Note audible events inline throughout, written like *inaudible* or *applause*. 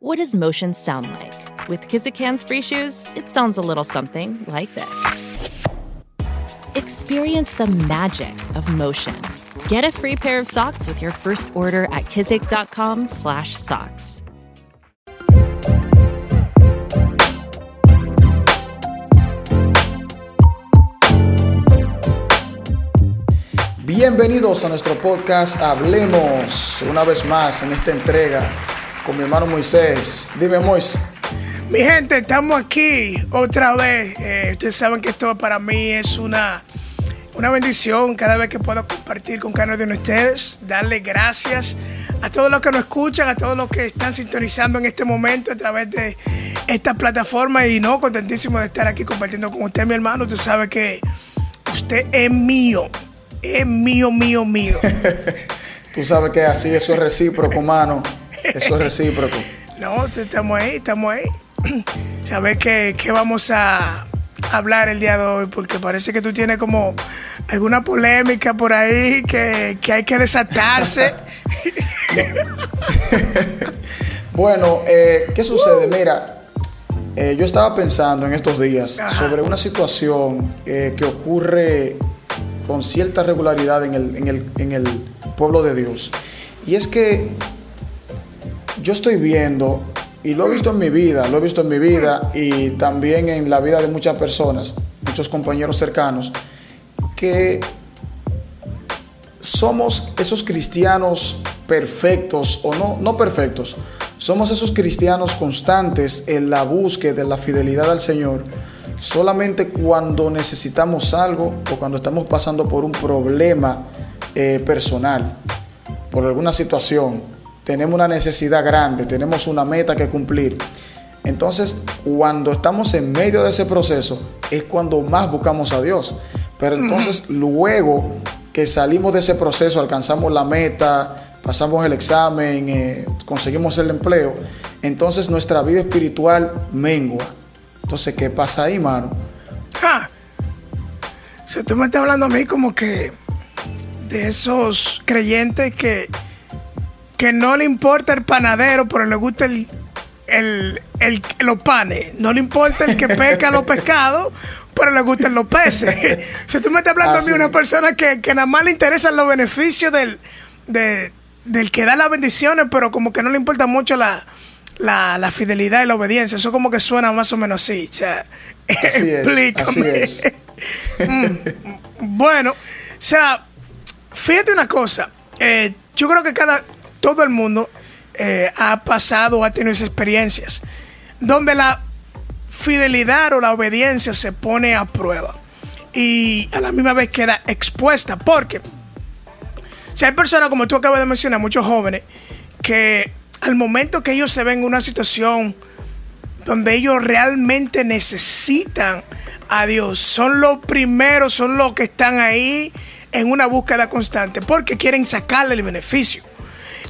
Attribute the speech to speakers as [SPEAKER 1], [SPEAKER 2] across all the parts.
[SPEAKER 1] What does motion sound like? With Kizikans free shoes, it sounds a little something like this. Experience the magic of motion. Get a free pair of socks with your first order at kizik.com/socks.
[SPEAKER 2] Bienvenidos a nuestro podcast Hablemos una vez más en esta entrega con mi hermano Moisés. Dime, Moisés.
[SPEAKER 3] Mi gente, estamos aquí otra vez. Eh, ustedes saben que esto para mí es una, una bendición cada vez que puedo compartir con cada uno de ustedes. Darle gracias a todos los que nos escuchan, a todos los que están sintonizando en este momento a través de esta plataforma. Y no, contentísimo de estar aquí compartiendo con usted, mi hermano. Usted sabe que usted es mío. Es mío, mío, mío. *laughs*
[SPEAKER 2] Tú sabes que así, eso es recíproco, mano. Eso es recíproco. *laughs*
[SPEAKER 3] No, estamos ahí, estamos ahí. *clears throat* Sabes que, que vamos a hablar el día de hoy porque parece que tú tienes como alguna polémica por ahí que, que hay que desatarse. *laughs*
[SPEAKER 2] bueno, eh, ¿qué sucede? Mira, eh, yo estaba pensando en estos días
[SPEAKER 3] Ajá.
[SPEAKER 2] sobre una situación eh, que ocurre con cierta regularidad en el, en, el, en el pueblo de Dios. Y es que yo estoy viendo, y lo he visto en mi vida, lo he visto en mi vida y también en la vida de muchas personas, muchos compañeros cercanos, que somos esos cristianos perfectos o no, no perfectos, somos esos cristianos constantes en la búsqueda de la fidelidad al Señor solamente cuando necesitamos algo o cuando estamos pasando por un problema eh, personal, por alguna situación, tenemos una necesidad grande, tenemos una meta que cumplir. Entonces, cuando estamos en medio de ese proceso, es cuando más buscamos a Dios. Pero entonces, luego que salimos de ese proceso, alcanzamos la meta, pasamos el examen, eh, conseguimos el empleo, entonces nuestra vida espiritual mengua. Entonces, ¿qué pasa ahí, mano?
[SPEAKER 3] Ja. O sea, tú me estás hablando a mí como que de esos creyentes que, que no le importa el panadero, pero le gusta el, el, el- los panes. No le importa el que *laughs* pesca los pescados, pero le gustan los peces. *laughs* Sea, tú me estás hablando a mí de una persona que, que nada más le interesan los beneficios del, de- del que da las bendiciones, pero como que no le importa mucho la, la, la fidelidad y la obediencia. Eso como que suena más o menos así. O sea, *laughs*
[SPEAKER 2] Así es,
[SPEAKER 3] explícame.
[SPEAKER 2] así es.
[SPEAKER 3] Bueno, o sea, fíjate una cosa. eh, yo creo que cada, todo el mundo eh, ha pasado ha tenido esas experiencias donde la fidelidad o la obediencia se pone a prueba y a la misma vez queda expuesta. Porque si hay personas, como tú acabas de mencionar, muchos jóvenes, que al momento que ellos se ven en una situación donde ellos realmente necesitan a Dios, son los primeros, son los que están ahí en una búsqueda constante, porque quieren sacarle el beneficio.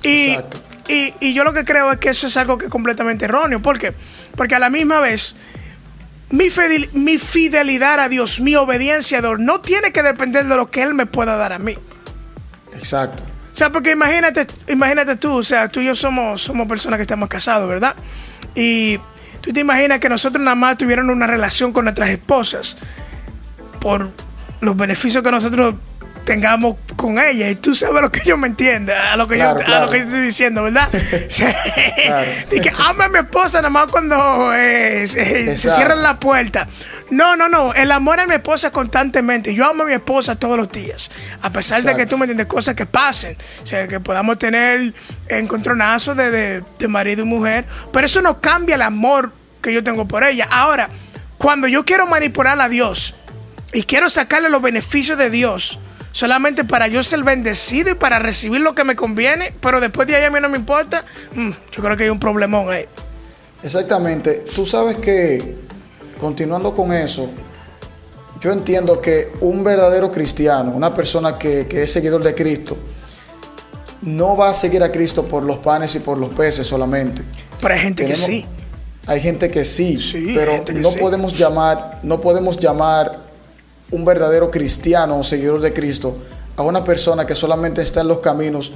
[SPEAKER 3] Y,
[SPEAKER 2] Exacto.
[SPEAKER 3] y, y yo lo que creo es que eso es algo que es completamente erróneo. ¿Por qué? Porque a la misma vez, mi, fidel- mi fidelidad a Dios, mi obediencia a Dios, no tiene que depender de lo que Él me pueda dar a mí.
[SPEAKER 2] Exacto.
[SPEAKER 3] O sea, porque imagínate, imagínate tú, o sea, tú y yo somos, somos personas que estamos casados, ¿verdad? Y tú te imaginas que nosotros nada más tuviéramos una relación con nuestras esposas por los beneficios que nosotros tengamos con ella. Y tú sabes lo que yo me entiende, a lo que,
[SPEAKER 2] Claro,
[SPEAKER 3] yo, a lo que yo estoy diciendo, ¿verdad? *laughs*
[SPEAKER 2] Claro. *laughs*
[SPEAKER 3] que ama a mi esposa nada más cuando eh, se, se
[SPEAKER 2] Exacto.
[SPEAKER 3] cierran la puerta. No, no, no. El amor a mi esposa constantemente. Yo amo a mi esposa todos los días. A pesar de que tú me entiendes cosas que pasen. O sea, que podamos tener encontronazos de, de, de marido y mujer. Pero eso no cambia el amor que yo tengo por ella. Ahora, cuando yo quiero manipular a Dios y quiero sacarle los beneficios de Dios solamente para yo ser bendecido y para recibir lo que me conviene, pero después de ahí a mí no me importa, mm, yo creo que hay un problemón ahí.
[SPEAKER 2] Exactamente. Tú sabes que, continuando con eso, yo entiendo que un verdadero cristiano, una persona que, que es seguidor de Cristo, no va a seguir a Cristo por los panes y por los peces solamente.
[SPEAKER 3] Pero hay gente
[SPEAKER 2] Tenemos-
[SPEAKER 3] que sí.
[SPEAKER 2] Hay gente que sí,
[SPEAKER 3] Sí,
[SPEAKER 2] pero
[SPEAKER 3] gente que
[SPEAKER 2] no
[SPEAKER 3] sí.
[SPEAKER 2] podemos llamar, no podemos llamar un verdadero cristiano o seguidor de Cristo a una persona que solamente está en los caminos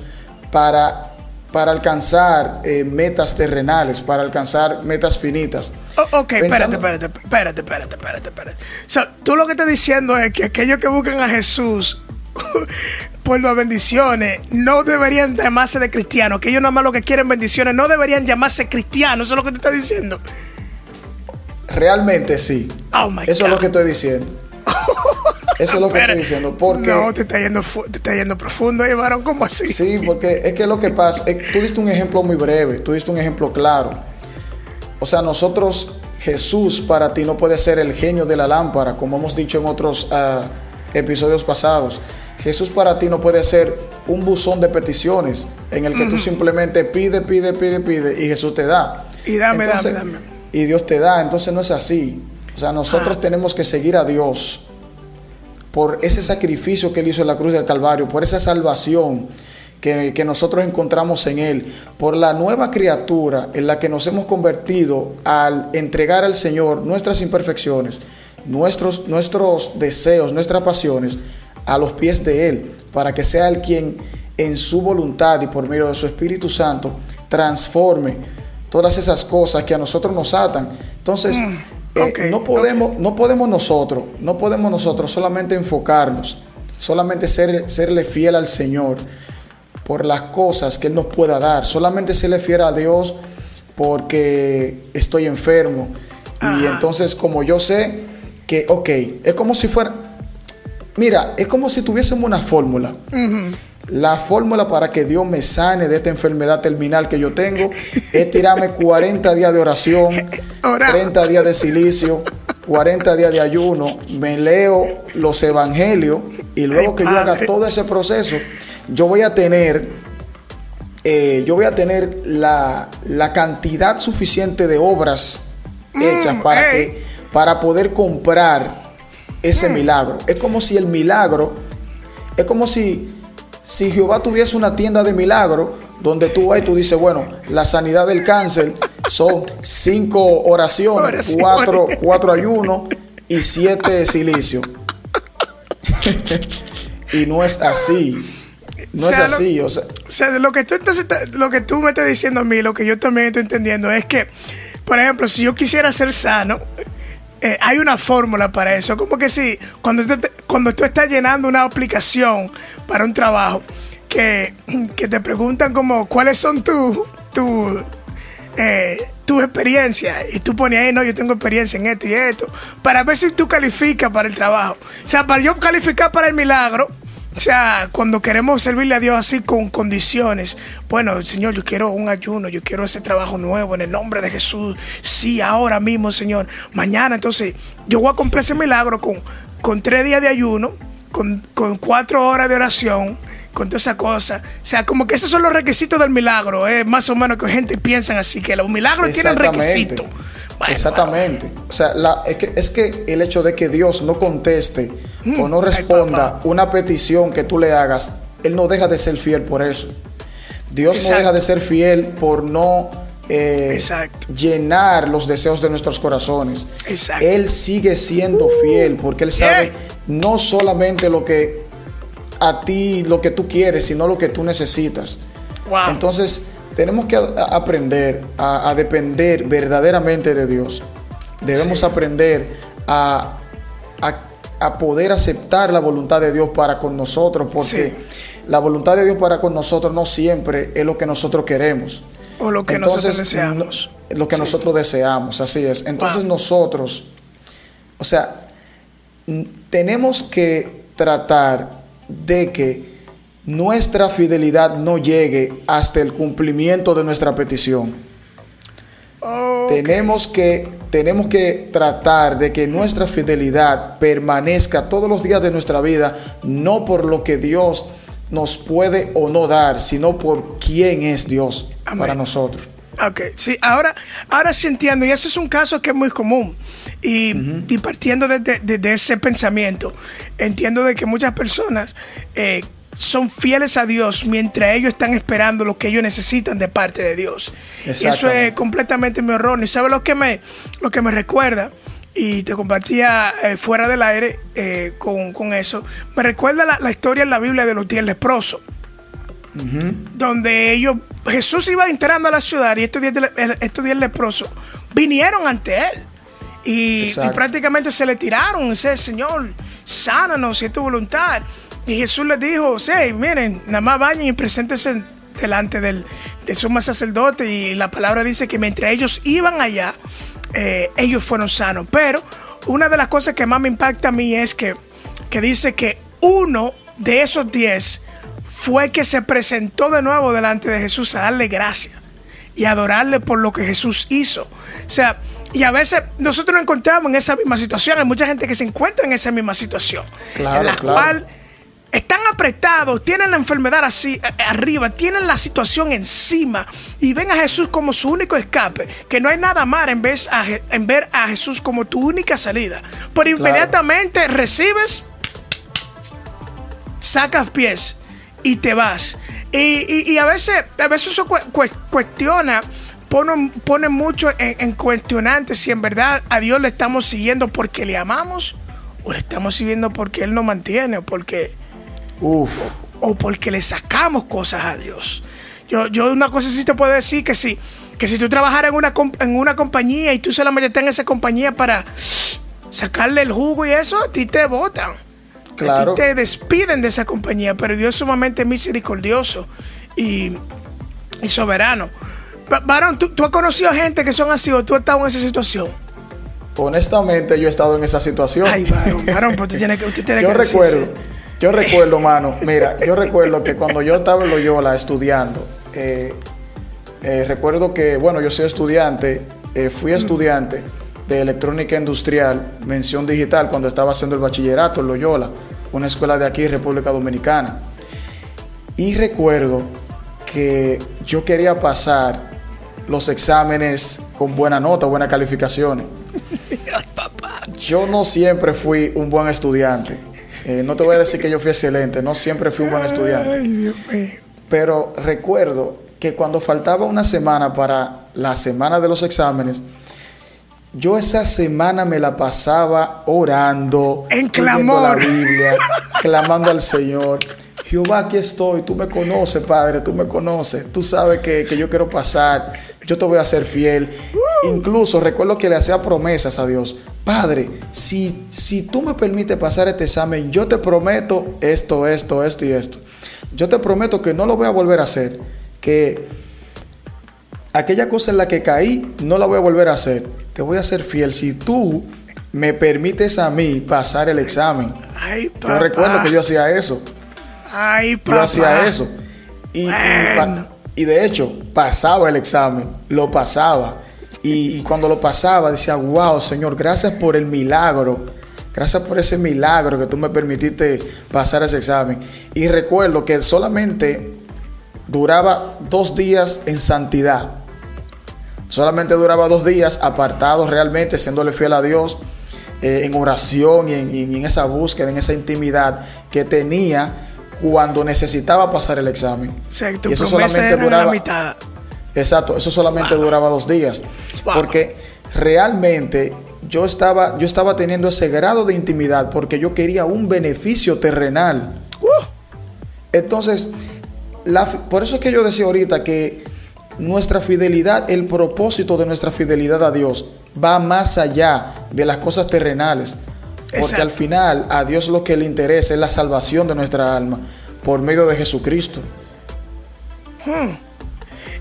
[SPEAKER 2] para para alcanzar eh, metas terrenales, para alcanzar metas finitas.
[SPEAKER 3] Oh, ok, espérate, espérate, espérate, espérate, espérate, espérate. O sea, tú lo que estás diciendo es que aquellos que buscan a Jesús *laughs* por las bendiciones no deberían llamarse de cristianos, que ellos nada más lo que quieren bendiciones no deberían llamarse cristianos, eso es lo que tú estás diciendo.
[SPEAKER 2] Realmente sí. Oh my eso es lo que estoy diciendo. Eso es lo que estoy diciendo. Porque,
[SPEAKER 3] no, te está yendo, te está yendo profundo, ¿eh, varón? ¿Cómo así?
[SPEAKER 2] Sí, porque es que lo que pasa, tú diste un ejemplo muy breve, tú diste un ejemplo claro. O sea, nosotros, Jesús para ti no puede ser el genio de la lámpara, como hemos dicho en otros uh, episodios pasados. Jesús para ti no puede ser un buzón de peticiones en el que tú simplemente pide, pide, pide, pide y Jesús te da.
[SPEAKER 3] Y dame, dame, dame.
[SPEAKER 2] Y Dios te da, entonces no es así. O sea, nosotros ah. tenemos que seguir a Dios por ese sacrificio que Él hizo en la cruz del Calvario, por esa salvación que, que, nosotros encontramos en Él, por la nueva criatura en la que nos hemos convertido al entregar al Señor nuestras imperfecciones, nuestros, nuestros deseos, nuestras pasiones a los pies de Él, para que sea Él quien en su voluntad y por medio de su Espíritu Santo transforme todas esas cosas que a nosotros nos atan. Entonces, mm. Eh, no, podemos, no podemos nosotros, no podemos nosotros solamente enfocarnos, solamente ser, serle fiel al Señor por las cosas que Él nos pueda dar, solamente serle fiel a Dios porque estoy enfermo. Y entonces como yo sé que, ok, es como si fuera, mira, es como si tuviésemos una fórmula. La fórmula para que Dios me sane de esta enfermedad terminal que yo tengo es tirarme 40 días de oración, 30 días de silicio, 40 días de ayuno, me leo los evangelios y luego que yo haga todo ese proceso, yo voy a tener, eh, yo voy a tener la, cantidad suficiente de obras hechas mm, para, que, para poder comprar ese mm. milagro. Es como si el milagro, es como si si Jehová tuviese una tienda de milagro donde tú vas y tú dices, bueno, la sanidad del cáncer son cinco oraciones, cuatro, cuatro ayunos y siete silicios. *laughs* y no es así. No es así,
[SPEAKER 3] o
[SPEAKER 2] sea.
[SPEAKER 3] O sea, lo que, tú, entonces, lo que tú me estás diciendo a mí, lo que yo también estoy entendiendo es que, por ejemplo, si yo quisiera ser sano, eh, hay una fórmula para eso. Como que si cuando tú, cuando tú estás llenando una aplicación para un trabajo, que, te preguntan como cuáles son tus tu, eh, experiencias y tú pones ahí, no, yo tengo experiencia en esto y esto, para ver si tú calificas para el trabajo. O sea, para yo calificar para el milagro, o sea, cuando queremos servirle a Dios así con condiciones, bueno, Señor, yo quiero un ayuno, yo quiero ese trabajo nuevo en el nombre de Jesús. Sí, ahora mismo, Señor. Mañana, entonces, yo voy a comprar ese milagro con, con tres días de ayuno, con, cuatro horas de oración, con toda esa cosa. O sea, como que esos son los requisitos del milagro. Es más o menos que gente piensa así, que los milagros tienen requisitos.
[SPEAKER 2] Exactamente. O sea, es, que, es que el hecho de que Dios no conteste o no responda una petición que tú le hagas, Él no deja de ser fiel por eso. Dios no deja de ser fiel por no eh, llenar los deseos de nuestros corazones. Él sigue siendo fiel porque Él sabe no solamente lo que a ti, lo que tú quieres, sino lo que tú necesitas. Entonces, tenemos que aprender a, depender verdaderamente de Dios. Debemos aprender a, poder aceptar la voluntad de Dios para con nosotros, porque la voluntad de Dios para con nosotros no siempre es lo que nosotros queremos.
[SPEAKER 3] O lo que nosotros deseamos.
[SPEAKER 2] lo que nosotros deseamos, así es. Entonces nosotros, o sea, tenemos que tratar de que nuestra fidelidad no llegue hasta el cumplimiento de nuestra petición. Tenemos, que, tenemos que tratar de que nuestra fidelidad permanezca todos los días de nuestra vida, no por lo que Dios nos puede o no dar, sino por quién es Dios para nosotros.
[SPEAKER 3] Ok, sí, ahora, ahora sí entiendo, y eso es un caso que es muy común. Y, partiendo de, ese pensamiento, entiendo de que muchas personas eh, son fieles a Dios mientras ellos están esperando lo que ellos necesitan de parte de Dios. Eso es completamente mi horror. ¿Y sabe lo que me, lo que me recuerda? Y te compartía eh, fuera del aire eh, con, eso. Me recuerda la, historia en la Biblia de los diez leprosos. Donde ellos Jesús iba entrando a la ciudad y estos diez, estos diez leprosos vinieron ante él. Y, prácticamente se le tiraron, dice, Señor, sánanos si es tu voluntad. Y Jesús les dijo, sí, miren, nada más vayan y preséntense delante del, sumo sacerdote. Y la palabra dice que mientras ellos iban allá, eh, ellos fueron sanos. Pero una de las cosas que más me impacta a mí es que, que dice que uno de esos diez fue que se presentó de nuevo delante de Jesús a darle gracias y adorarle por lo que Jesús hizo. O sea, y a veces nosotros nos encontramos en esa misma situación. Hay mucha gente que se encuentra en esa misma situación. en la cual están apretados, tienen la enfermedad así arriba, tienen la situación encima y ven a Jesús como su único escape. Que no hay nada más en, vez en ver a Jesús como tu única salida. Pero inmediatamente recibes, sacas pies y te vas. Y, a veces, a veces eso cuestiona pone, mucho en, cuestionante si en verdad a Dios le estamos siguiendo porque le amamos o le estamos siguiendo porque Él nos mantiene o porque, o, porque le sacamos cosas a Dios. Yo, yo una cosa sí te puedo decir que sí, que si tú trabajaras en una, en una compañía y tú solamente en esa compañía para sacarle el jugo y eso, a ti te votan. A ti te despiden de esa compañía, pero Dios es sumamente misericordioso y, y soberano. Varón, ¿tú, has conocido gente que son así o tú has estado en esa situación?
[SPEAKER 2] Honestamente, yo he estado en esa situación.
[SPEAKER 3] Ay, varón, varón, pues tú tienes que, usted tiene
[SPEAKER 2] yo recuerdo, yo recuerdo, mano, mira, yo recuerdo que cuando yo estaba en Loyola estudiando, eh, eh, recuerdo que, bueno, yo soy estudiante, eh, fui estudiante de electrónica industrial, mención digital, cuando estaba haciendo el bachillerato en Loyola, una escuela de aquí, República Dominicana. Y recuerdo que yo quería pasar los exámenes con buena nota, buenas calificaciones. *laughs* Yo no siempre fui un buen estudiante. Eh, no te voy a decir que yo fui excelente, no siempre fui un buen estudiante. Pero recuerdo que cuando faltaba una semana para la semana de los exámenes, yo esa semana me la pasaba orando,
[SPEAKER 3] en clamor,
[SPEAKER 2] la Biblia, *laughs* clamando al Señor. Jehová, aquí estoy, tú me conoces, Padre, tú me conoces, tú sabes que, que yo quiero pasar, yo te voy a ser fiel. Incluso recuerdo que le hacía promesas a Dios. Padre, si, si tú me permites pasar este examen, yo te prometo esto, esto, esto y esto. Yo te prometo que no lo voy a volver a hacer. Que aquella cosa en la que caí, no la voy a volver a hacer. Te voy a ser fiel. Si tú me permites a mí pasar el examen.
[SPEAKER 3] Ay,
[SPEAKER 2] Yo recuerdo que yo hacía eso.
[SPEAKER 3] Ay, papá.
[SPEAKER 2] Yo hacía eso. Y, y, de hecho, pasaba el examen, lo pasaba. Y, cuando lo pasaba, decía, wow, Señor, gracias por el milagro. Gracias por ese milagro que tú me permitiste pasar ese examen. Y recuerdo que solamente duraba dos días en santidad. Solamente duraba dos días apartado realmente, siéndole fiel a Dios, eh, en oración y en, y en esa búsqueda, en esa intimidad que tenía cuando necesitaba pasar el examen.
[SPEAKER 3] Exacto, y eso solamente duraba la mitad.
[SPEAKER 2] Exacto, eso solamente duraba dos días. Porque realmente yo estaba, yo estaba teniendo ese grado de intimidad porque yo quería un beneficio terrenal. Uh. Entonces, por eso es que yo decía ahorita que nuestra fidelidad, el propósito de nuestra fidelidad a Dios va más allá de las cosas terrenales. Porque al final a Dios lo que le interesa es la salvación de nuestra alma por medio de Jesucristo.
[SPEAKER 3] Hmm.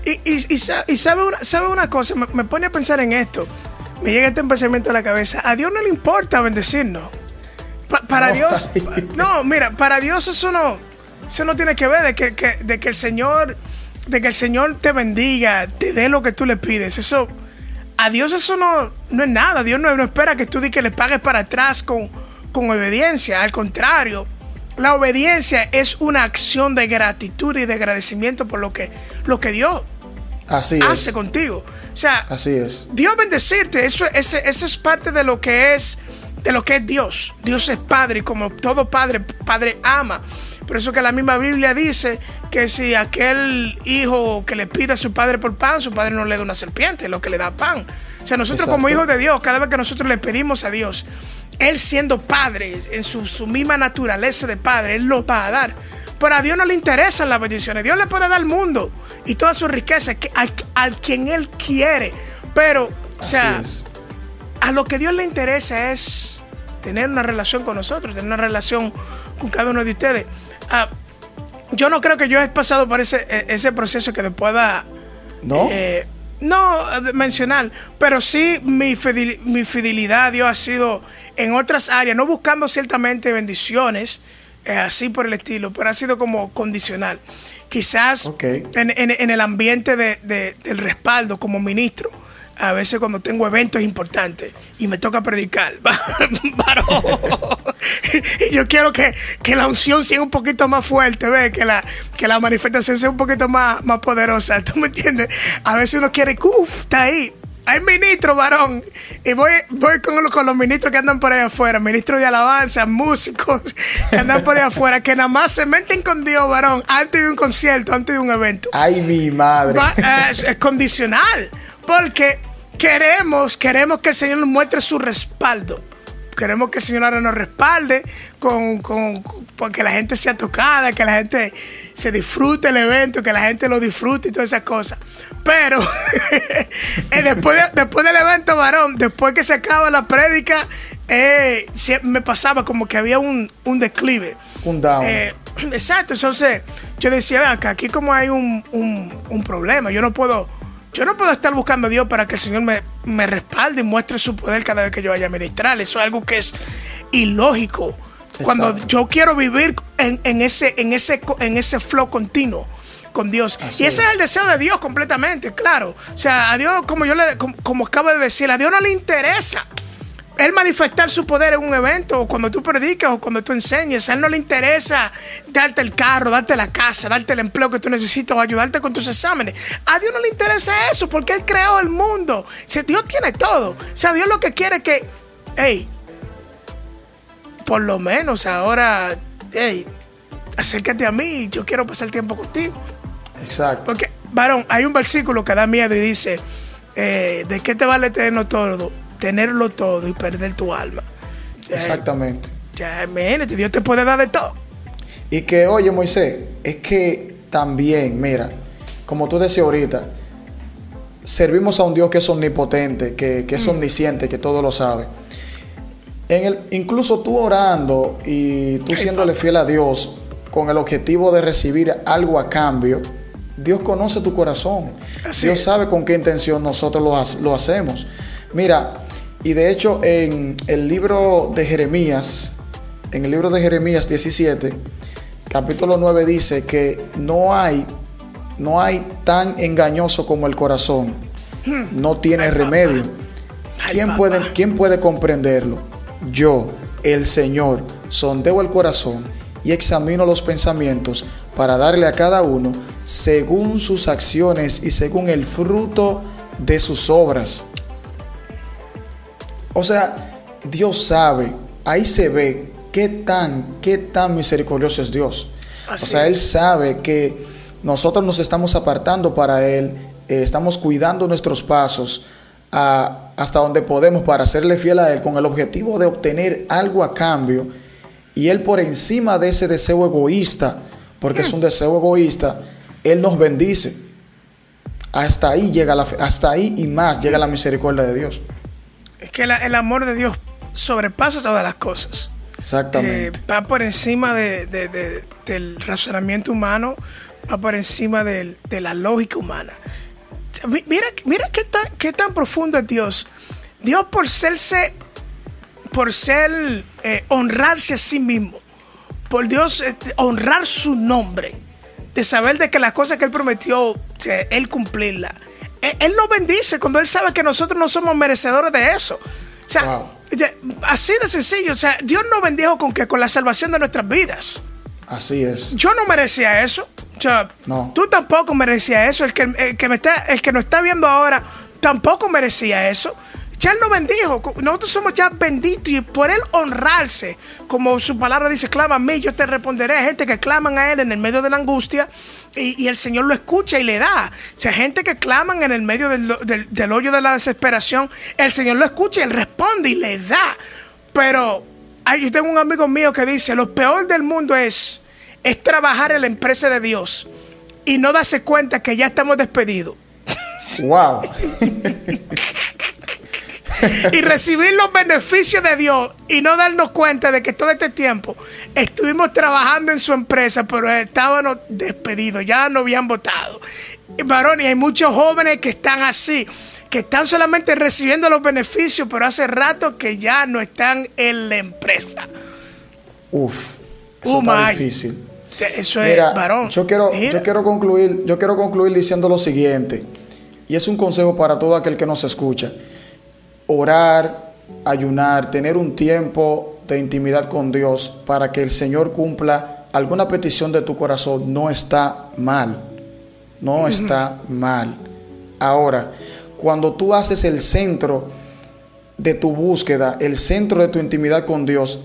[SPEAKER 3] Y, sabe, una, sabe una cosa, me, pone a pensar en esto. Me llega este pensamiento a la cabeza. A Dios no le importa bendecirnos. para Dios, no, mira, para Dios eso no, eso no tiene que ver de que, de que el Señor, de que el Señor te bendiga, te dé lo que tú le pides. Eso, a Dios eso no, no es nada. Dios no, espera que tú di que le pagues para atrás con, con obediencia. Al contrario, la obediencia es una acción de gratitud y de agradecimiento por lo que, lo que Dios hace contigo. O sea,
[SPEAKER 2] Así es.
[SPEAKER 3] Dios bendecirte, eso, eso es parte de lo que es de lo que es Dios. Dios es Padre y como todo Padre, Padre ama. Por eso que la misma Biblia dice que si aquel hijo que le pide a su padre por pan, su padre no le da una serpiente, lo que le da pan. O sea, nosotros como hijos de Dios, cada vez que nosotros le pedimos a Dios, Él siendo padre, en su, su misma naturaleza de padre, Él lo va a dar. Pero a Dios no le interesan las bendiciones. Dios le puede dar el mundo y toda su riqueza al, quien Él quiere. Pero, o sea, a lo que Dios le interesa es tener una relación con nosotros, tener una relación con cada uno de ustedes. Ah, yo no creo que yo he pasado por ese, e, ese proceso que después pueda...
[SPEAKER 2] ¿No? Eh,
[SPEAKER 3] no mencionar, pero sí mi, mi fidelidad a Dios ha sido en otras áreas, no buscando ciertamente bendiciones, eh, así por el estilo, pero ha sido como condicional. Quizás en, el ambiente del respaldo como ministro, a veces cuando tengo eventos importantes y me toca predicar, *laughs* y yo quiero que, la unción sea un poquito más fuerte, ¿ves? Que la, que la manifestación sea un poquito más, más poderosa, ¿tú me entiendes? A veces uno quiere, uff, está ahí, hay ministros, varón. Y voy, voy con, con, los ministros que andan por ahí afuera, ministros de alabanza, músicos que andan por ahí afuera, que nada más se meten con Dios, varón, antes de un concierto, antes de un evento.
[SPEAKER 2] Ay, mi madre.
[SPEAKER 3] es, condicional. Porque queremos, queremos que el Señor nos muestre su respaldo. Queremos que el Señor ahora nos respalde con, con, que la gente sea tocada, que la gente se disfrute el evento, que la gente lo disfrute y todas esas cosas. Pero *laughs* eh, después, después del evento, varón, después que se acaba la prédica, eh, me pasaba como que había un, declive.
[SPEAKER 2] Un down.
[SPEAKER 3] Eh, *clears throat* exacto, entonces yo decía, vean, que aquí como hay un, un, problema, yo no puedo... Yo no puedo estar buscando a Dios para que el Señor me, me respalde y muestre su poder cada vez que yo vaya a ministrar. Eso es algo que es ilógico. Cuando yo quiero vivir en, en, ese, en, ese, en ese flow continuo con Dios. y ese es. el deseo de Dios completamente, claro. O sea, a Dios, como yo le, como, acabo de decir, a Dios no le interesa él manifestar su poder en un evento, o cuando tú predicas, o cuando tú enseñes. A él no le interesa darte el carro, darte la casa, darte el empleo que tú necesitas, o ayudarte con tus exámenes. A Dios no le interesa eso, porque Él creó el mundo. O sea, Dios tiene todo. O sea, Dios lo que quiere es que, hey, por lo menos ahora, hey, acércate a mí, yo quiero pasar tiempo contigo.
[SPEAKER 2] Exacto.
[SPEAKER 3] Porque, varón, hay un versículo que da miedo y dice, eh, ¿de qué te vale tenerlo todo? Tenerlo todo y perder tu alma.
[SPEAKER 2] Exactamente.
[SPEAKER 3] Ya, imagínate, Dios te puede dar de todo.
[SPEAKER 2] Y que, oye, Moisés, es que también, mira, como tú decías ahorita, servimos a un Dios que es omnipotente, que, es mm. omnisciente, que todo lo sabe. En el, incluso tú orando y tú siéndole fiel a Dios con el objetivo de recibir algo a cambio, Dios conoce tu corazón. Dios sabe con qué intención nosotros lo, hacemos. Mira, y de hecho en el libro de Jeremías, en el libro de Jeremías 17, capítulo 9 dice que no hay, no hay tan engañoso como el corazón. No tiene remedio. ¿Quién puede, ¿Quién puede comprenderlo? Yo, el Señor, sondeo el corazón y examino los pensamientos para darle a cada uno según sus acciones y según el fruto de sus obras. O sea, Dios sabe, ahí se ve qué tan, qué tan misericordioso es Dios. o sea, Él sabe que nosotros nos estamos apartando para Él, eh, estamos cuidando nuestros pasos hasta donde podemos para serle fiel a Él con el objetivo de obtener algo a cambio y Él por encima de ese deseo egoísta, porque es un deseo egoísta, Él nos bendice. Hasta ahí llega la hasta ahí y más llega la misericordia de Dios.
[SPEAKER 3] Es que el amor de Dios sobrepasa todas las cosas.
[SPEAKER 2] Exactamente.
[SPEAKER 3] Eh, va por encima del razonamiento humano, va por encima de la lógica humana. Mira, mira qué tan, qué tan profundo es Dios. Dios por serse por ser, eh, honrarse a sí mismo, por Dios eh, honrar su nombre, de saber de que las cosas que Él prometió, Él cumplirla. E, él, nos bendice cuando Él sabe que nosotros no somos merecedores de eso. O sea, así de sencillo. O sea, Dios nos bendijo con que con la salvación de nuestras vidas.
[SPEAKER 2] Así es.
[SPEAKER 3] Yo no merecía eso.
[SPEAKER 2] No.
[SPEAKER 3] tú tampoco merecías eso. El que, el que me está, el que nos está viendo ahora tampoco merecía eso. Él nos bendijo. Nosotros somos ya benditos y por Él honrarse, como su palabra dice, clama a mí, yo te responderé. Hay gente que claman a Él en el medio de la angustia y, el Señor lo escucha y le da. O sea, gente que claman en el medio del, hoyo de la desesperación, el Señor lo escucha y Él responde y le da. Pero yo tengo un amigo mío que dice, lo peor del mundo es es trabajar en la empresa de Dios y no darse cuenta que ya estamos despedidos.
[SPEAKER 2] Wow. *laughs*
[SPEAKER 3] y recibir los beneficios de Dios y no darnos cuenta de que todo este tiempo estuvimos trabajando en su empresa, pero estábamos despedidos, ya no habían votado. Y varón, y hay muchos jóvenes que están así, que están solamente recibiendo los beneficios, pero hace rato que ya no están en la empresa.
[SPEAKER 2] Uf, eso está
[SPEAKER 3] my.
[SPEAKER 2] difícil.
[SPEAKER 3] Eso es,
[SPEAKER 2] Mira,
[SPEAKER 3] varón.
[SPEAKER 2] yo quiero,
[SPEAKER 3] Mira.
[SPEAKER 2] yo quiero concluir, yo quiero concluir diciendo lo siguiente, y es un consejo para todo aquel que nos escucha. Orar, ayunar, tener un tiempo de intimidad con Dios para que el Señor cumpla alguna petición de tu corazón no está mal. No está mal. Ahora, cuando tú haces el centro de tu búsqueda, el centro de tu intimidad con Dios,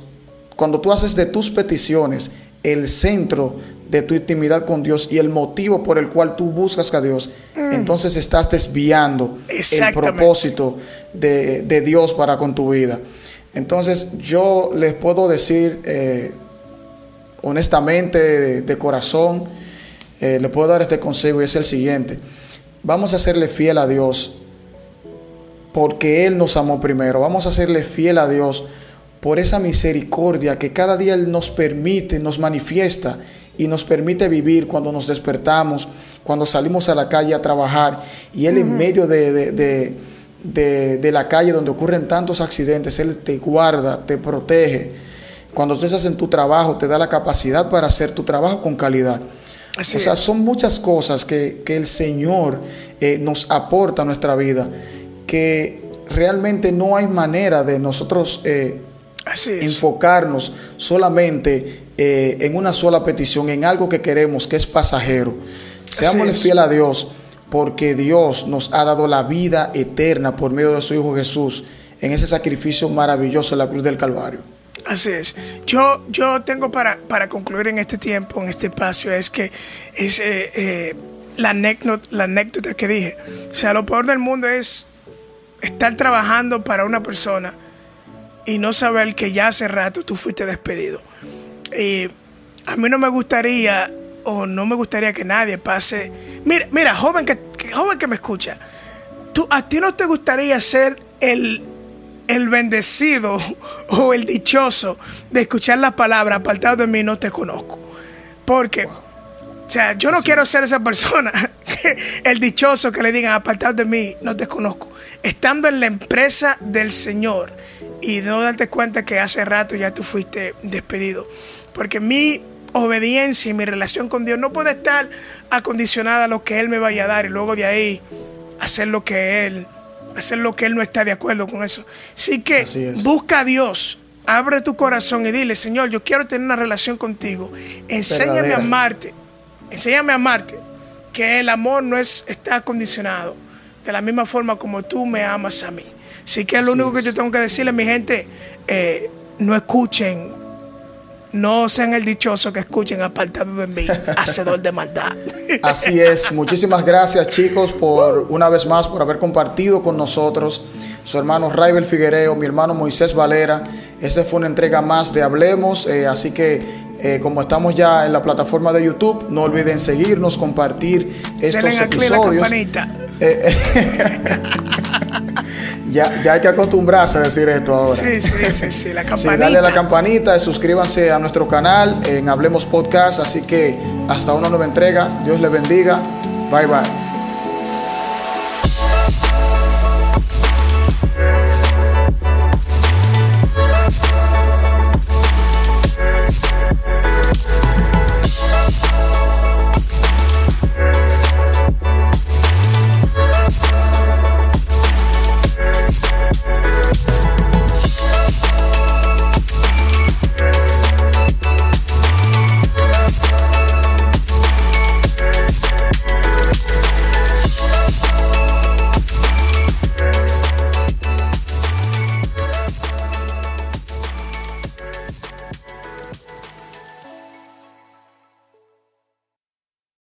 [SPEAKER 2] cuando tú haces de tus peticiones el centro de tu intimidad con Dios y el motivo por el cual tú buscas a Dios, entonces estás desviando el propósito de, de Dios para con tu vida. Entonces yo les puedo decir eh, honestamente, de, de corazón, eh, le puedo dar este consejo y es el siguiente. Vamos a serle fiel a Dios porque Él nos amó primero. Vamos a serle fiel a Dios por esa misericordia que cada día Él nos permite, nos manifiesta y nos permite vivir cuando nos despertamos, cuando salimos a la calle a trabajar y Él en medio de, de- de- de- de la calle donde ocurren tantos accidentes, Él te guarda, te protege. Cuando tú estás en tu trabajo, te da la capacidad para hacer tu trabajo con calidad.
[SPEAKER 3] Así
[SPEAKER 2] o sea, son muchas cosas que, que el Señor eh, nos aporta a nuestra vida, que realmente no hay manera de nosotros eh,
[SPEAKER 3] Así es.
[SPEAKER 2] enfocarnos solamente eh, en una sola petición, en algo que queremos, que es pasajero. Seámosle
[SPEAKER 3] es.
[SPEAKER 2] fiel a Dios, porque Dios nos ha dado la vida eterna por medio de su Hijo Jesús, en ese sacrificio maravilloso en la cruz del Calvario.
[SPEAKER 3] Así es. Yo, yo tengo para, para concluir en este tiempo, en este espacio, es que es eh, eh, la, anécdota, la anécdota que dije. O sea, lo peor del mundo es estar trabajando para una persona y no saber que ya hace rato tú fuiste despedido. Y a mí no me gustaría, o no me gustaría que nadie pase. Mira, mira, joven que, joven que me escucha, tú, a ti no te gustaría ser el, el bendecido *laughs* o el dichoso de escuchar la palabra apartado de mí no te conozco. Porque, o sea, yo no quiero ser esa persona, *laughs* el dichoso que le digan apartado de mí no te conozco. Estando en la empresa del Señor y no darte cuenta que hace rato ya tú fuiste despedido. Porque mi obediencia y mi relación con Dios no puede estar acondicionada a lo que Él me vaya a dar y luego de ahí hacer lo que Él, hacer lo que Él no está de acuerdo con eso. Así que
[SPEAKER 2] Así es.
[SPEAKER 3] busca a Dios, abre tu corazón y dile, Señor, yo quiero tener una relación contigo. Enséñame
[SPEAKER 2] Verdadera.
[SPEAKER 3] a amarte, enséñame a amarte, que el amor no es, está condicionado de la misma forma como tú me amas a mí. Así que lo único que yo tengo que decirle, mi gente, eh, no escuchen, no sean el dichoso que escuchen apartado de mí, *laughs* hacedor de maldad.
[SPEAKER 2] Así es, muchísimas gracias chicos por una vez más por haber compartido con nosotros su hermano Raibel Figuereo, mi hermano Moisés Valera. Esta fue una entrega más de Hablemos, eh, así que eh, como estamos ya en la plataforma de YouTube, no olviden seguirnos, compartir estos
[SPEAKER 3] Denle a clic la
[SPEAKER 2] episodios.
[SPEAKER 3] campanita. *laughs*
[SPEAKER 2] Ya, ya hay que acostumbrarse a decir esto ahora.
[SPEAKER 3] Sí, sí, sí, sí, la *laughs*
[SPEAKER 2] Sí,
[SPEAKER 3] campanita.
[SPEAKER 2] dale a la campanita, suscríbanse a nuestro canal en Hablemos Podcast. Así que hasta una nueva entrega. Dios les bendiga. Bye bye.